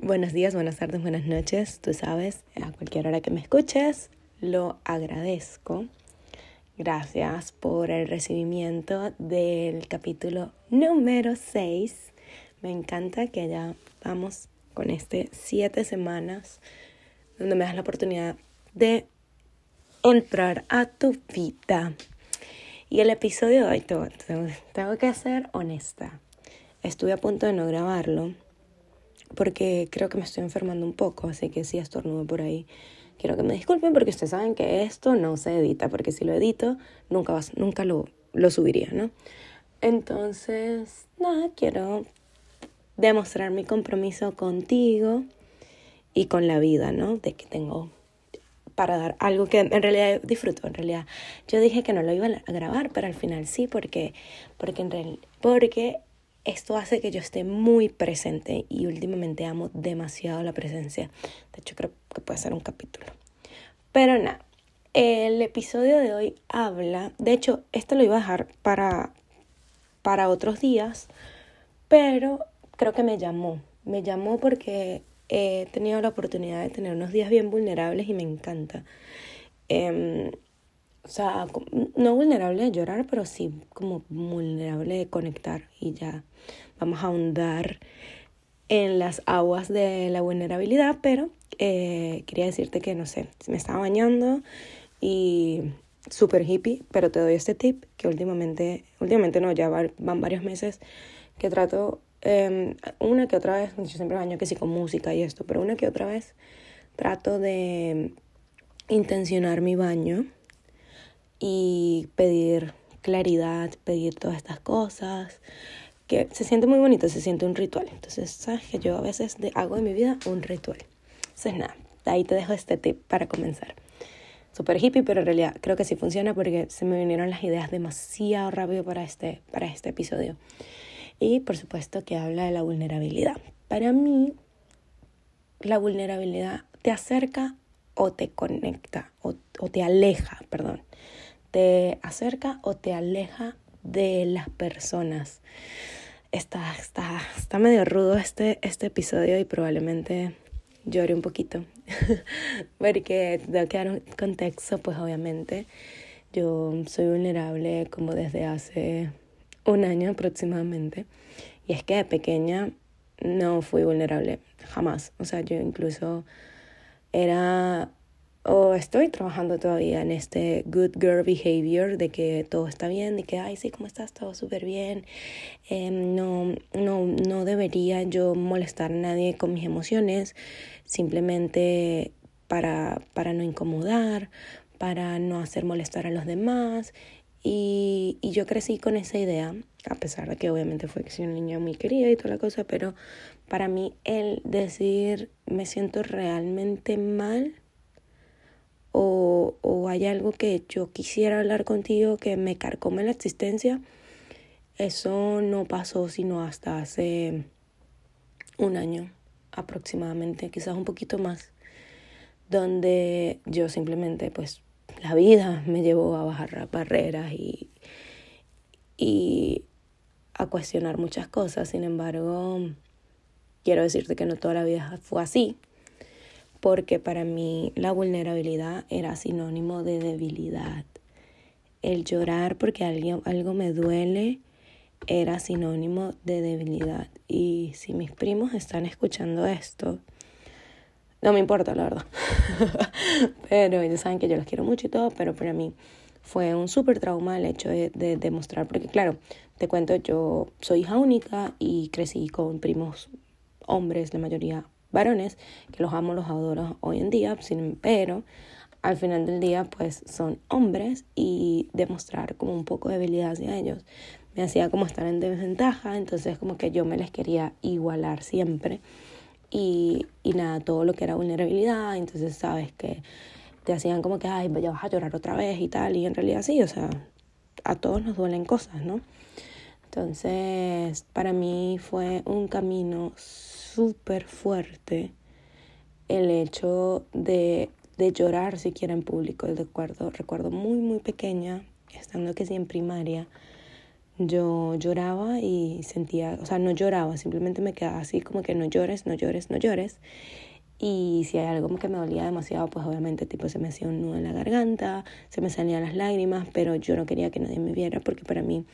Buenos días, buenas tardes, buenas noches. Tú sabes, a cualquier hora que me escuches, lo agradezco. Gracias por el recibimiento del capítulo número 6. Me encanta que ya vamos con este siete semanas donde me das la oportunidad de entrar a tu vida. Y el episodio de hoy tengo que ser honesta. Estuve a punto de no grabarlo porque creo que me estoy enfermando un poco, así que si estornudo por ahí, quiero que me disculpen porque ustedes saben que esto no se edita, porque si lo edito nunca, vas, nunca lo, lo subiría, ¿no? Entonces, nada, quiero demostrar mi compromiso contigo y con la vida, ¿no? De que tengo para dar algo que en realidad disfruto, en realidad. Yo dije que no lo iba a grabar, pero al final sí, porque, porque, en real, porque esto hace que yo esté muy presente y últimamente amo demasiado la presencia. De hecho, creo que puede ser un capítulo. Pero nada, el episodio de hoy habla, de hecho, esto lo iba a dejar para, para otros días, pero creo que me llamó. Me llamó porque he tenido la oportunidad de tener unos días bien vulnerables y me encanta. Eh, o sea, no vulnerable de llorar, pero sí como vulnerable de conectar y ya vamos a ahondar en las aguas de la vulnerabilidad, pero eh, quería decirte que, no sé, me estaba bañando y súper hippie, pero te doy este tip que últimamente, últimamente no, ya van varios meses que trato em, una que otra vez, yo siempre baño que sí con música y esto, pero una que otra vez trato de intencionar mi baño y pedir claridad, pedir todas estas cosas, que se siente muy bonito, se siente un ritual. Entonces, sabes que yo a veces hago de mi vida un ritual. Entonces, nada, ahí te dejo este tip para comenzar. Súper hippie, pero en realidad creo que sí funciona porque se me vinieron las ideas demasiado rápido para este, para este episodio. Y por supuesto que habla de la vulnerabilidad. Para mí, la vulnerabilidad te acerca o te conecta o, o te aleja, perdón te acerca o te aleja de las personas. Está, está, está medio rudo este, este episodio y probablemente llore un poquito. Porque tengo que dar un contexto, pues obviamente yo soy vulnerable como desde hace un año aproximadamente. Y es que de pequeña no fui vulnerable, jamás. O sea, yo incluso era o estoy trabajando todavía en este good girl behavior de que todo está bien, de que, ay, sí, ¿cómo estás? Todo súper bien. Em, no, no, no debería yo molestar a nadie con mis emociones, simplemente para, para no incomodar, para no hacer molestar a los demás. Y, y yo crecí con esa idea, a pesar de que obviamente fue que soy una niña muy querida y toda la cosa, pero para mí el decir me siento realmente mal o, hay algo que yo quisiera hablar contigo que me carcome la existencia, eso no pasó sino hasta hace un año aproximadamente, quizás un poquito más, donde yo simplemente pues la vida me llevó a bajar barreras y, y a cuestionar muchas cosas. Sin embargo, quiero decirte que no toda la vida fue así porque para mí la vulnerabilidad era sinónimo de debilidad. El llorar porque algo me duele era sinónimo de debilidad. Y si mis primos están escuchando esto, no me importa, la verdad. pero ellos saben que yo los quiero mucho y todo, pero para mí fue un súper trauma el hecho de, de demostrar, porque claro, te cuento, yo soy hija única y crecí con primos hombres, la mayoría varones, que los amo, los adoro hoy en día, pero al final del día pues son hombres y demostrar como un poco de debilidad hacia ellos me hacía como estar en desventaja, entonces como que yo me les quería igualar siempre y, y nada, todo lo que era vulnerabilidad, entonces sabes que te hacían como que, ay, ya vas a llorar otra vez y tal, y en realidad sí, o sea, a todos nos duelen cosas, ¿no? Entonces, para mí fue un camino súper fuerte el hecho de, de llorar siquiera en público. Recuerdo, recuerdo muy, muy pequeña, estando que sí en primaria, yo lloraba y sentía, o sea, no lloraba, simplemente me quedaba así como que no llores, no llores, no llores. Y si hay algo que me dolía demasiado, pues obviamente tipo se me hacía un nudo en la garganta, se me salían las lágrimas, pero yo no quería que nadie me viera porque para mí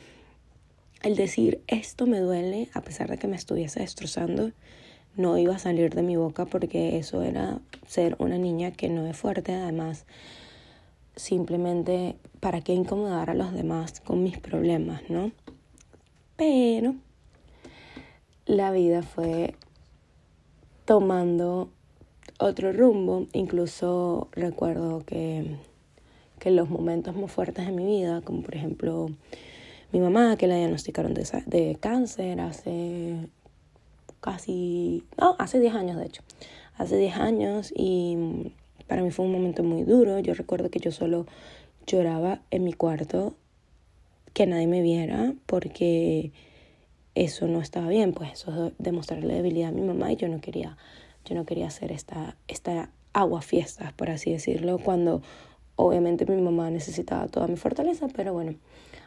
el decir esto me duele, a pesar de que me estuviese destrozando, no iba a salir de mi boca porque eso era ser una niña que no es fuerte, además simplemente para qué incomodar a los demás con mis problemas, ¿no? Pero la vida fue tomando otro rumbo. Incluso recuerdo que, que los momentos más fuertes de mi vida, como por ejemplo mi mamá, que la diagnosticaron de, de cáncer hace casi, no, hace 10 años de hecho, hace 10 años y para mí fue un momento muy duro. Yo recuerdo que yo solo lloraba en mi cuarto, que nadie me viera, porque eso no estaba bien, pues eso es demostrarle debilidad a mi mamá y yo no quería yo no quería hacer esta, esta agua fiestas, por así decirlo, cuando obviamente mi mamá necesitaba toda mi fortaleza, pero bueno,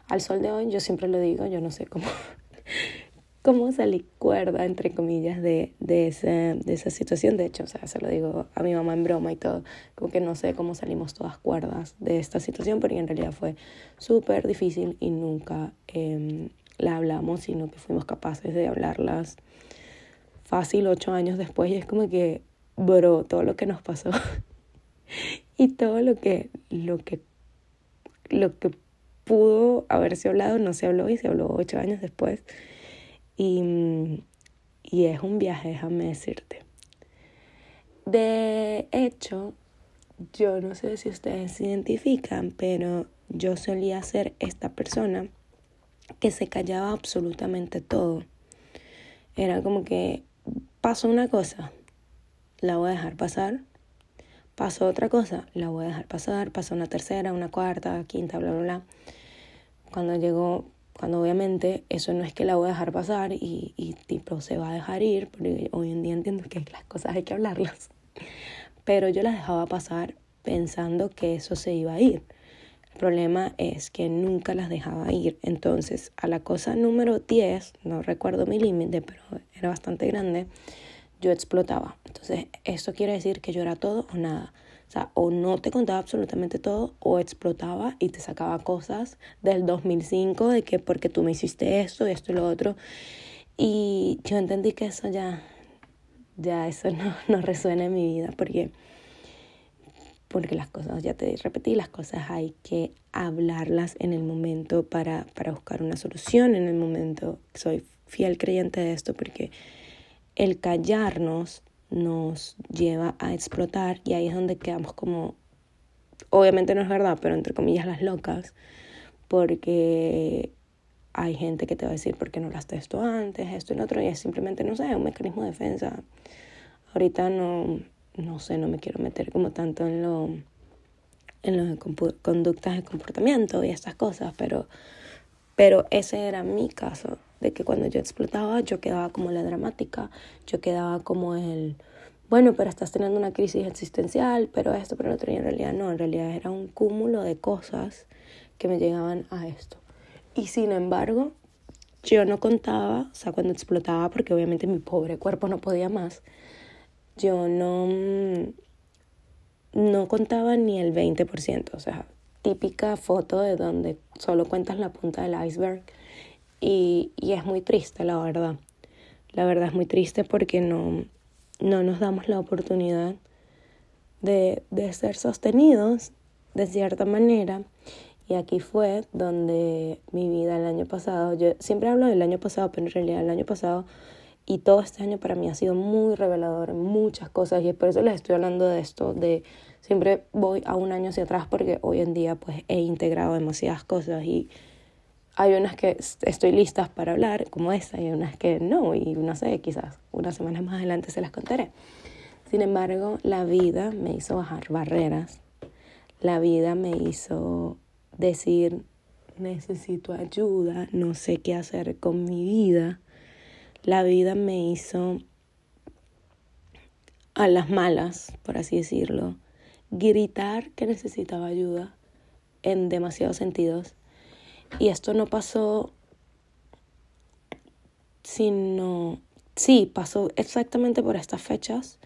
al sol de hoy yo siempre lo digo, yo no sé cómo, cómo salí cuerda, entre comillas, de, de, esa, de esa situación. De hecho, o sea, se lo digo a mi mamá en broma y todo, como que no sé cómo salimos todas cuerdas de esta situación, porque en realidad fue súper difícil y nunca eh, la hablamos, sino que fuimos capaces de hablarlas fácil ocho años después y es como que, bro, todo lo que nos pasó y todo lo que, lo que, lo que pudo haberse hablado no se habló y se habló ocho años después. Y, y es un viaje, déjame decirte. De hecho, yo no sé si ustedes se identifican, pero yo solía ser esta persona que se callaba absolutamente todo. Era como que pasó una cosa, la voy a dejar pasar. Pasó otra cosa, la voy a dejar pasar. Pasó una tercera, una cuarta, quinta, bla, bla, bla. Cuando llegó, cuando obviamente eso no es que la voy a dejar pasar y, y tipo se va a dejar ir, porque hoy en día entiendo que las cosas hay que hablarlas. Pero yo las dejaba pasar pensando que eso se iba a ir. El problema es que nunca las dejaba ir. Entonces, a la cosa número 10, no recuerdo mi límite, pero era bastante grande, yo explotaba. Entonces, eso quiere decir que yo era todo o nada. O sea, o no te contaba absolutamente todo, o explotaba y te sacaba cosas del 2005 de que porque tú me hiciste esto y esto y lo otro. Y yo entendí que eso ya, ya eso no, no resuena en mi vida, porque porque las cosas, ya te repetí, las cosas hay que hablarlas en el momento para, para buscar una solución en el momento. Soy fiel creyente de esto porque el callarnos nos lleva a explotar y ahí es donde quedamos como, obviamente no es verdad, pero entre comillas las locas, porque hay gente que te va a decir por qué no las esto antes, esto y lo otro, y es simplemente, no sé, un mecanismo de defensa. Ahorita no, no sé, no me quiero meter como tanto en lo en las conductas de comportamiento y estas cosas, pero, pero ese era mi caso, de que cuando yo explotaba yo quedaba como la dramática, yo quedaba como el, bueno, pero estás teniendo una crisis existencial, pero esto, pero lo otro, y en realidad no, en realidad era un cúmulo de cosas que me llegaban a esto. Y sin embargo, yo no contaba, o sea, cuando explotaba, porque obviamente mi pobre cuerpo no podía más, yo no, mm, no contaba ni el 20%, o sea, típica foto de donde solo cuentas la punta del iceberg y, y es muy triste, la verdad. La verdad es muy triste porque no, no nos damos la oportunidad de, de ser sostenidos de cierta manera. Y aquí fue donde mi vida el año pasado, yo siempre hablo del año pasado, pero en realidad el año pasado y todo este año para mí ha sido muy revelador en muchas cosas y por eso les estoy hablando de esto, de siempre voy a un año hacia atrás porque hoy en día pues he integrado demasiadas cosas y hay unas que estoy listas para hablar como esta y unas que no y no sé, quizás unas semanas más adelante se las contaré. Sin embargo, la vida me hizo bajar barreras, la vida me hizo decir necesito ayuda, no sé qué hacer con mi vida la vida me hizo a las malas, por así decirlo, gritar que necesitaba ayuda en demasiados sentidos. Y esto no pasó sino, sí, pasó exactamente por estas fechas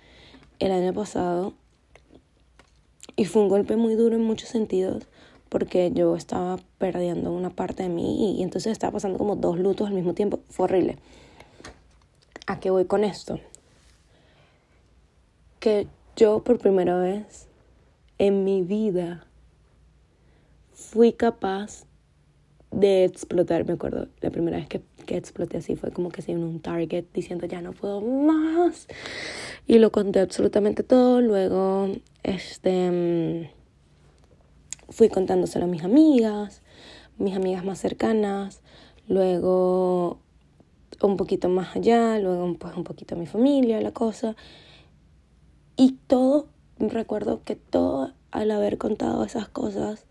el año pasado y fue un golpe muy duro en muchos sentidos porque yo estaba perdiendo una parte de mí y, entonces estaba pasando como dos lutos al mismo tiempo. Fue horrible. ¿A qué voy con esto? Que yo por primera vez en mi vida fui capaz de explotar, me acuerdo, la primera vez que, que exploté así fue como que en un target diciendo ya no puedo más y lo conté absolutamente todo, luego este mm, fui contándoselo a mis amigas, mis amigas más cercanas, luego un poquito más allá, luego pues un poquito a mi familia, la cosa. Y todo, recuerdo que todo al haber contado esas cosas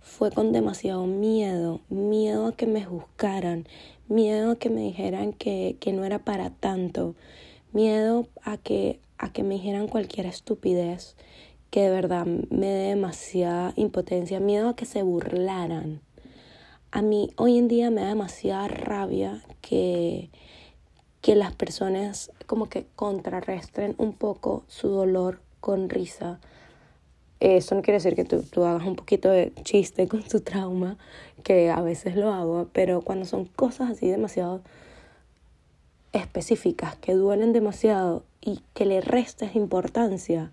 fue con demasiado miedo, miedo a que me juzgaran, miedo a que me dijeran que, que no era para tanto, miedo a que, a que me dijeran cualquier estupidez que de verdad me dé demasiada impotencia, miedo a que se burlaran. A mí hoy en día me da demasiada rabia que, que las personas como que contrarresten un poco su dolor con risa. Eso no quiere decir que tú, hagas un poquito de chiste con tu trauma, que a veces lo hago, pero cuando son cosas así demasiado específicas, que duelen demasiado y que le restes importancia,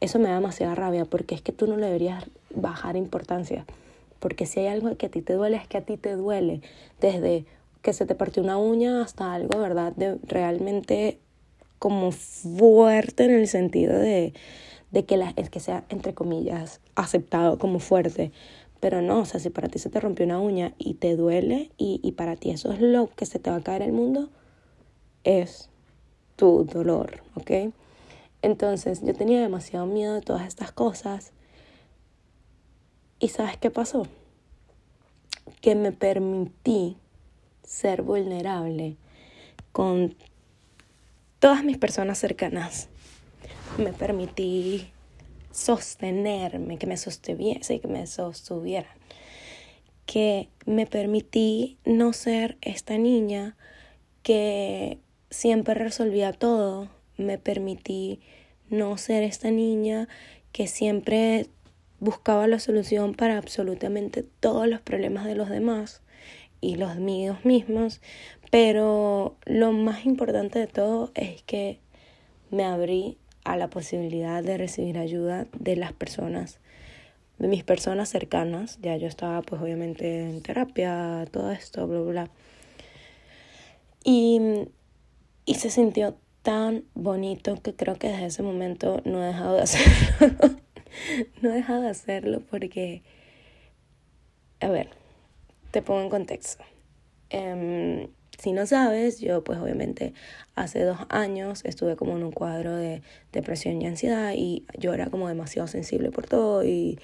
eso me da demasiada rabia porque es que tú no le deberías bajar importancia. Porque si hay algo que a ti te duele, es que a ti te duele. Desde que se te partió una uña hasta algo, ¿verdad? De realmente como fuerte en el sentido de, de que, la, que sea, entre comillas, aceptado como fuerte. Pero no, o sea, si para ti se te rompió una uña y te duele y, y para ti eso es lo que se te va a caer el mundo, es tu dolor, ¿ok? Entonces yo tenía demasiado miedo de todas estas cosas. ¿Y sabes qué pasó? Que me permití ser vulnerable con todas mis personas cercanas. Me permití sostenerme, que me sostuviese que me sostuvieran. Que me permití no ser esta niña que siempre resolvía todo. Me permití no ser esta niña que siempre buscaba la solución para absolutamente todos los problemas de los demás y los míos mismos, pero lo más importante de todo es que me abrí a la posibilidad de recibir ayuda de las personas, de mis personas cercanas, ya yo estaba pues obviamente en terapia, todo esto, bla, bla. Y, y se sintió tan bonito que creo que desde ese momento no he dejado de hacerlo. no he dejado de hacerlo porque, a ver, te pongo en contexto. Em, si no sabes, yo pues obviamente hace dos años estuve como en un cuadro de depresión y ansiedad y yo era como demasiado sensible por todo y,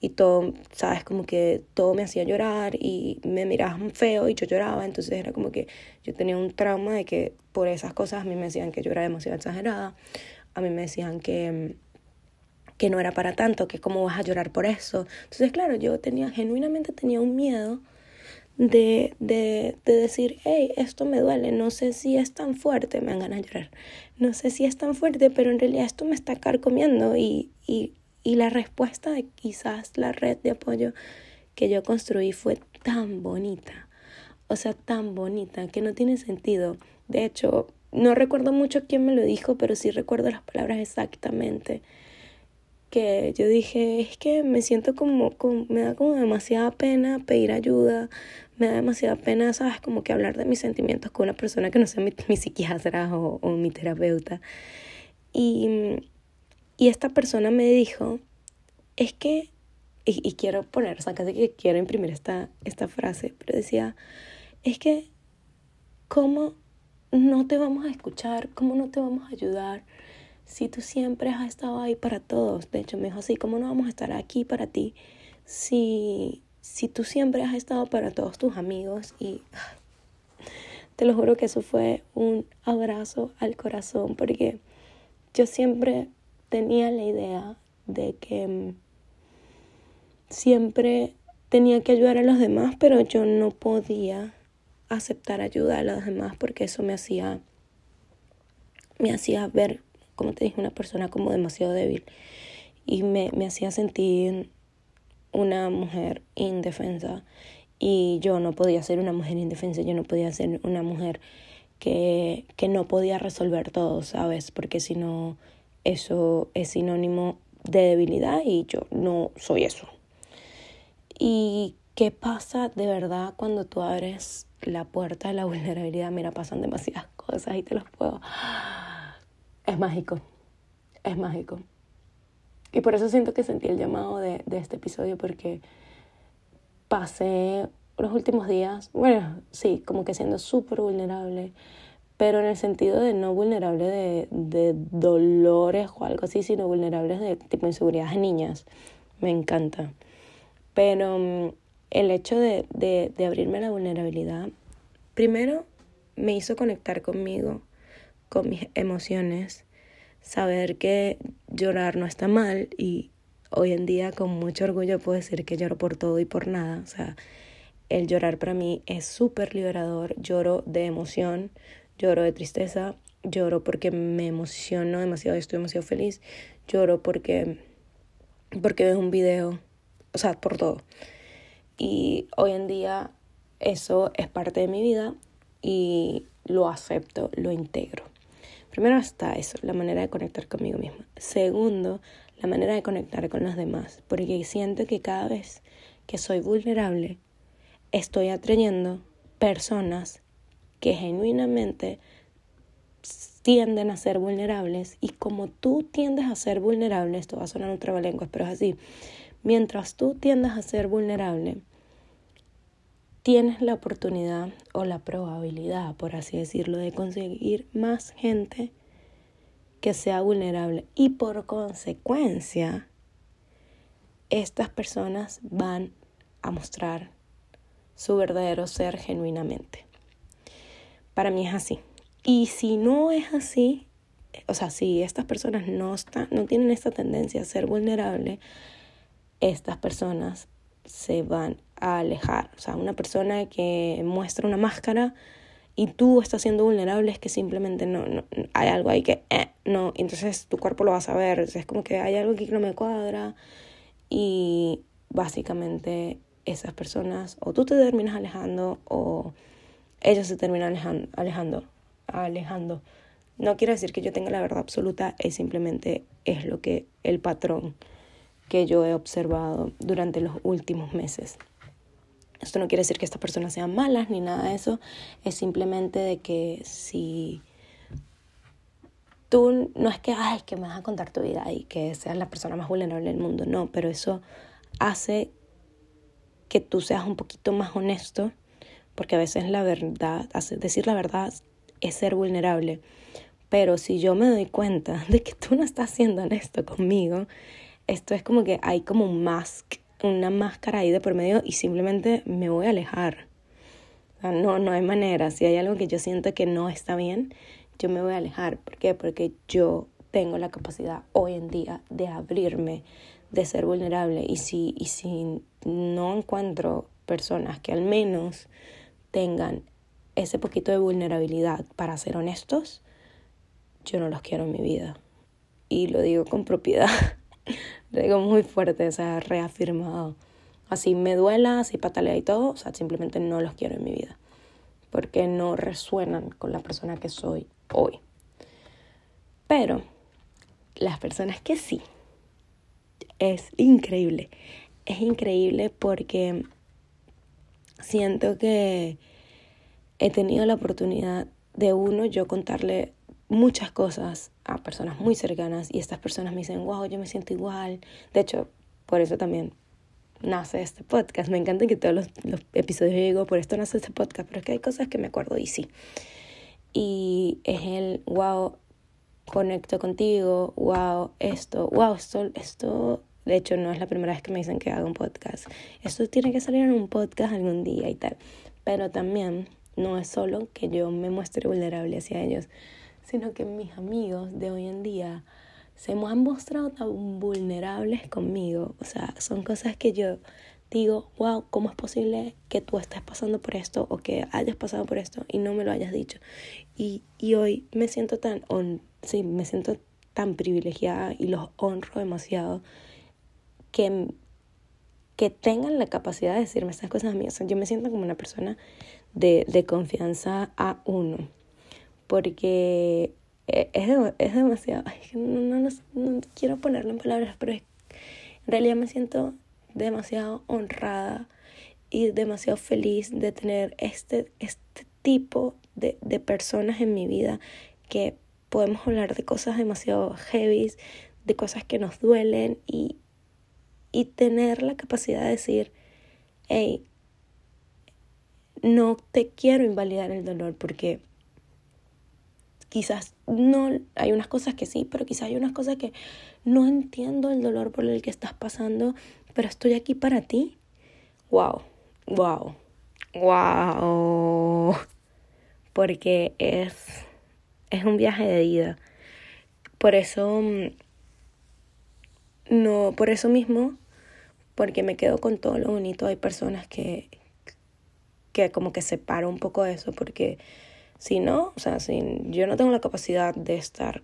y todo, sabes, como que todo me hacía llorar y me miraban feo y yo lloraba, entonces era como que yo tenía un trauma de que por esas cosas a mí me decían que yo era demasiado exagerada, a mí me decían que que no era para tanto, que cómo vas a llorar por eso. Entonces, claro, yo tenía, genuinamente tenía un miedo de, de, de decir, hey, esto me duele, no sé si es tan fuerte, me ganas de llorar, no sé si es tan fuerte, pero en realidad esto me está carcomiendo y, y, y la respuesta de quizás la red de apoyo que yo construí fue tan bonita, o sea, tan bonita, que no tiene sentido. De hecho, no recuerdo mucho quién me lo dijo, pero sí recuerdo las palabras exactamente. Que yo dije, es que me siento como, me da como demasiada pena pedir ayuda, me da demasiada pena, sabes, como que hablar de mis sentimientos con una persona que no sea mi, psiquiatra o, o mi terapeuta. Y y esta persona me dijo, es que, y, quiero poner, o sea, casi que quiero imprimir esta, esta frase, pero decía, es que, ¿cómo no te vamos a escuchar? ¿Cómo no te vamos a ayudar? Si tú siempre has estado ahí para todos. De hecho, me dijo así, ¿cómo no vamos a estar aquí para ti si, si tú siempre has estado para todos tus amigos? Y te lo juro que eso fue un abrazo al corazón porque yo siempre tenía la idea de que mm, siempre tenía que ayudar a los demás, pero yo no podía aceptar ayuda a los demás porque eso me hacía me hacía ver, como te dije, una persona como demasiado débil y me, me hacía sentir una mujer indefensa y yo no podía ser una mujer indefensa, yo no podía ser una mujer que, que no podía resolver todo, ¿sabes? Porque si no, eso es sinónimo de debilidad y yo no soy eso. ¿Y qué pasa de verdad cuando tú abres la puerta de la vulnerabilidad? Mira, pasan demasiadas cosas y te los puedo. Es mágico, es mágico. Y por eso siento que sentí el llamado de, de este episodio porque pasé los últimos días, bueno, sí, como que siendo súper vulnerable, pero en el sentido de no vulnerable de, de, dolores o algo así, sino vulnerables de tipo inseguridades de niñas. Me encanta. Pero mm, el hecho de, de, de abrirme a la vulnerabilidad, primero me hizo conectar conmigo, con mis emociones, saber que llorar no está mal y hoy en día con mucho orgullo puedo decir que lloro por todo y por nada. O sea, el llorar para mí es súper liberador. Lloro de emoción, lloro de tristeza, lloro porque me emociono demasiado y estoy demasiado feliz. Lloro porque, porque veo un video, o sea, por todo. Y hoy en día eso es parte de mi vida y lo acepto, lo integro. Primero está eso, la manera de conectar conmigo misma. Segundo, la manera de conectar con los demás, porque siento que cada vez que soy vulnerable, estoy atrayendo personas que genuinamente tienden a ser vulnerables y como tú tiendes a ser vulnerable, esto va a sonar un trabalenguas, pero es así, mientras tú tiendes a ser vulnerable, tienes la oportunidad o la probabilidad, por así decirlo, de conseguir más gente que sea vulnerable y por consecuencia estas personas van a mostrar su verdadero ser genuinamente. Para mí es así. Y si no es así, o sea, si estas personas no, no tienen esta tendencia a ser vulnerable, estas personas se van a alejar. O sea, una persona que muestra una máscara y tú estás siendo vulnerable es que simplemente no, no hay algo ahí que eh, no, entonces tu cuerpo lo va a saber, es como que hay algo aquí que no me cuadra y básicamente esas personas o tú te terminas alejando o ellos se terminan alejando, alejando, alejando. No quiero decir que yo tenga la verdad absoluta, es simplemente es lo que el patrón que yo he observado durante los últimos meses. Esto no quiere decir que estas personas sean malas ni nada de eso, es simplemente de que si tú no es que, ay, que me vas a contar tu vida y que seas la persona más vulnerable del mundo, no, pero eso hace que tú seas un poquito más honesto, porque a veces la verdad, decir la verdad es ser vulnerable, pero si yo me doy cuenta de que tú no estás siendo honesto conmigo, esto es como que hay como un mask, una máscara ahí de por medio y simplemente me voy a alejar. no, no hay manera. Si hay algo que yo siento que no está bien, yo me voy a alejar. ¿Por qué? Porque yo tengo la capacidad hoy en día de abrirme, de ser vulnerable. Y si, y si no encuentro personas que al menos tengan ese poquito de vulnerabilidad para ser honestos, yo no los quiero en mi vida. Y lo digo con propiedad, lo digo muy fuerte, o sea, reafirmado. Así me duela, así patalea y todo, o sea, simplemente no los quiero en mi vida. Porque no resuenan con la persona que soy hoy. Pero las personas que sí, es increíble. Es increíble porque siento que he tenido la oportunidad de uno, yo contarle muchas cosas a personas muy cercanas y estas personas me dicen, wow, yo me siento igual. De hecho, por eso también nace este podcast. Me encanta que todos los, los episodios yo digo, por esto nace este podcast, pero es que hay cosas que me acuerdo y sí. Y es el, wow, conecto contigo, wow, esto, wow, esto, esto, de hecho no es la primera vez que me dicen que haga un podcast. Esto tiene que salir en un podcast algún día y tal. Pero también no es solo que yo me muestre vulnerable hacia ellos, sino que mis amigos de hoy en día se me han mostrado tan vulnerables conmigo. O sea, son cosas que yo digo, wow, ¿cómo es posible que tú estés pasando por esto o que hayas pasado por esto y no me lo hayas dicho? Y, y hoy me siento tan, on, sí, me siento tan privilegiada y los honro demasiado que, que tengan la capacidad de decirme estas cosas a mí. O sea, yo me siento como una persona de, de confianza a uno, porque e, es, es demasiado, no, no, quiero ponerlo en palabras, pero en realidad me siento demasiado honrada y demasiado feliz de tener este, este tipo de, de personas en mi vida que podemos hablar de cosas demasiado heavy, de cosas que nos duelen y, y tener la capacidad de decir, hey, no te quiero invalidar el dolor porque quizás no, hay unas cosas que sí, pero quizás hay unas cosas que no entiendo el dolor por el que estás pasando, pero estoy aquí para ti. Wow, wow, wow. Porque es, es un viaje de ida. Por eso, mm, no, por eso mismo, porque me quedo con todo lo bonito, hay personas que, que como que separo un poco eso, porque si no, o sea, si yo no tengo la capacidad de estar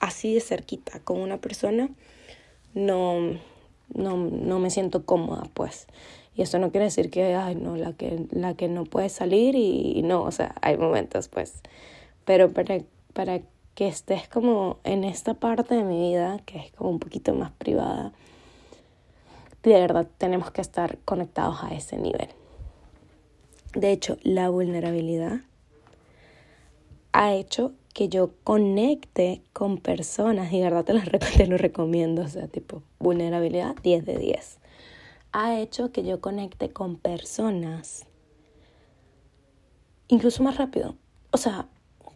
así de cerquita con una persona, no, no, no me siento cómoda, pues. Y eso no quiere decir que, ay, no, la que, la que no puede salir y, no, o sea, hay momentos, pues. Pero para, para que estés como en esta parte de mi vida, que es como un poquito más privada, de verdad tenemos que estar conectados a ese nivel. De hecho, la vulnerabilidad ha hecho que yo conecte con personas y de verdad te lo, te lo recomiendo, o sea, tipo, vulnerabilidad 10 de 10. Ha hecho que yo conecte con personas incluso más rápido. O sea,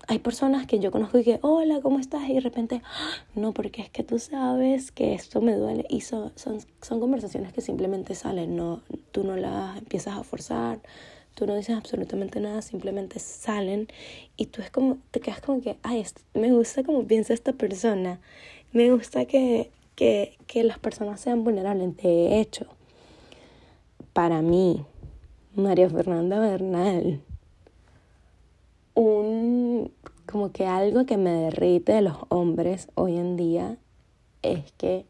hay personas que yo conozco y que, hola, ¿cómo estás? Y de repente, ah, no, porque es que tú sabes que esto me duele. Y son, son, son conversaciones que simplemente salen, no, tú no las empiezas a forzar, tú no dices absolutamente nada, simplemente salen y tú es como, te quedas como que, ay, me gusta como piensa esta persona, me gusta que, que, que las personas sean vulnerables. De hecho, para mí, María Fernanda Bernal, un, como que algo que me derrite de los hombres hoy en día es que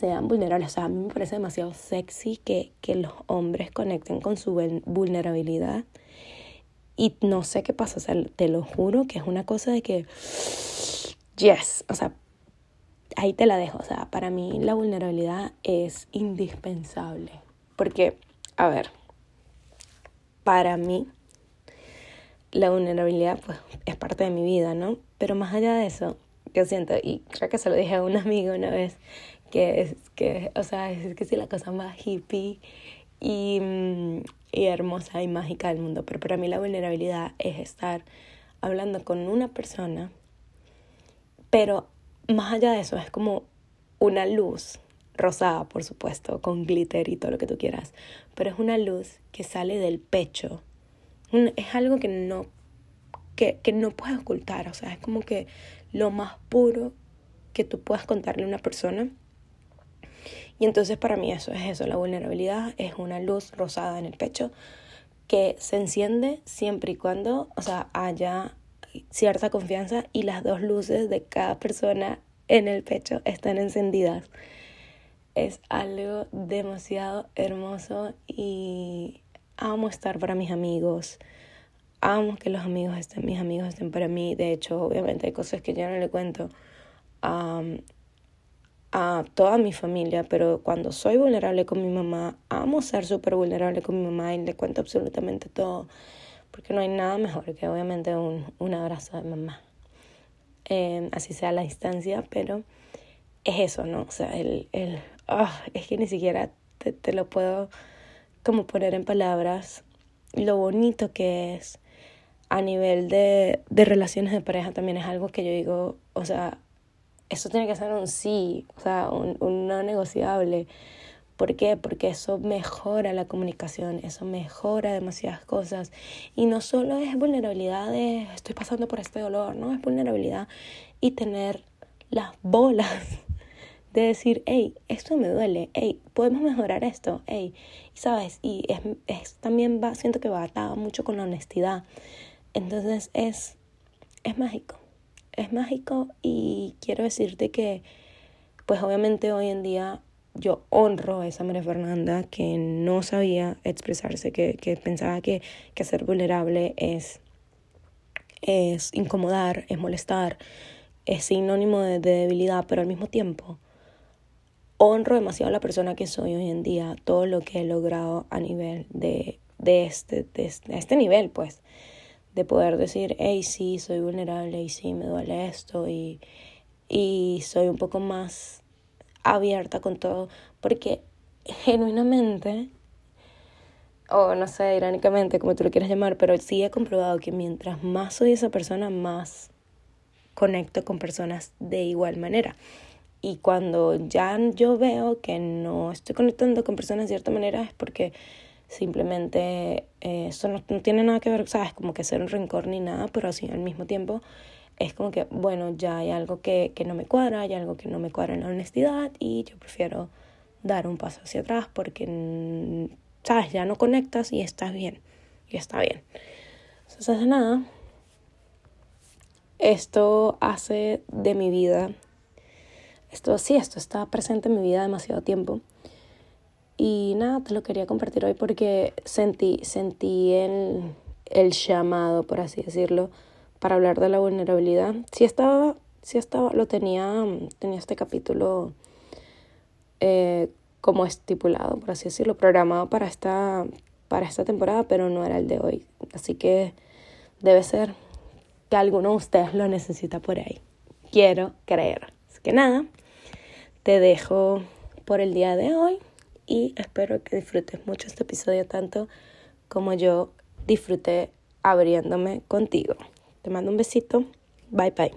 sean vulnerables. O sea, a mí me parece demasiado sexy que, que los hombres conecten con su vulnerabilidad. Y no sé qué pasa, o sea, te lo juro que es una cosa de que, yes, o sea, ahí te la dejo. O sea, para mí la vulnerabilidad es indispensable. Porque, a ver, para mí la vulnerabilidad pues es parte de mi vida, ¿no? Pero más allá de eso, yo siento, y creo que se lo dije a un amigo una vez, que es que, o sea, es que sí la cosa más hippie y, mm, y hermosa y mágica del mundo, pero para mí la vulnerabilidad es estar hablando con una persona, pero más allá de eso es como una luz rosada, por supuesto, con glitter y todo lo que tú quieras, pero es una luz que sale del pecho. Es algo que no, que, que no puedes ocultar, o sea, es como que lo más puro que tú puedas contarle a una persona y entonces para mí eso es eso, la vulnerabilidad es una luz rosada en el pecho que se enciende siempre y cuando, o sea, haya cierta confianza y las dos luces de cada persona en el pecho están encendidas. Es algo demasiado hermoso y amo estar para mis amigos. Amo que los amigos estén, mis amigos estén para mí. De hecho, obviamente hay cosas que ya no le cuento a toda mi familia, pero cuando soy vulnerable con mi mamá, amo ser súper vulnerable con mi mamá y le cuento absolutamente todo, porque no hay nada mejor que obviamente un, un abrazo de mamá, em, así sea a la distancia, pero es eso, ¿no? O sea, el, el ah, es que ni siquiera te, te lo puedo como poner en palabras lo bonito que es a nivel de, de relaciones de pareja también es algo que yo digo, o sea, eso tiene que ser un sí, o sea, un, un no negociable. ¿Por qué? Porque eso mejora la comunicación, eso mejora demasiadas cosas. Y no solo es vulnerabilidad de estoy pasando por este dolor, no, es vulnerabilidad y tener las bolas de decir, hey, esto me duele, hey, podemos mejorar esto, hey, sabes, y es, es, también va, siento que va atado mucho con la honestidad. Entonces es, es mágico, es mágico y quiero decirte que, pues obviamente hoy en día yo honro a esa María Fernanda que no sabía expresarse, que, que pensaba que, que ser vulnerable es, es incomodar, es molestar, es sinónimo de, debilidad, pero al mismo tiempo honro demasiado a la persona que soy hoy en día, todo lo que he logrado a nivel de, de, este, de este nivel, pues, de poder decir, hey, sí, soy vulnerable y sí, me duele esto y, y soy un poco más abierta con todo, porque genuinamente, o no sé, irónicamente, como tú lo quieras llamar, pero sí he comprobado que mientras más soy esa persona, más conecto con personas de igual manera. Y cuando ya yo veo que no estoy conectando con personas de cierta manera es porque simplemente eh, eso no, no, tiene nada que ver, sabes, como que ser un rencor ni nada, pero así al mismo tiempo es como que, bueno, ya hay algo que, que no me cuadra, hay algo que no me cuadra en la honestidad y yo prefiero dar un paso hacia atrás porque, mm, sabes, ya no conectas y estás bien, y está bien. Entonces, nada, esto hace de mi vida, esto sí, esto está presente en mi vida demasiado tiempo. Y nada, te lo quería compartir hoy porque sentí, sentí el, el llamado, por así decirlo, para hablar de la vulnerabilidad. Si estaba, si estaba, lo tenía, tenía este capítulo eh, como estipulado, por así decirlo, programado para esta, para esta temporada, pero no era el de hoy. Así que debe ser que alguno de ustedes lo necesita por ahí. Quiero creer. Así que nada, te dejo por el día de hoy y espero que disfrutes mucho este episodio tanto como yo disfruté abriéndome contigo. Te mando un besito. Bye bye.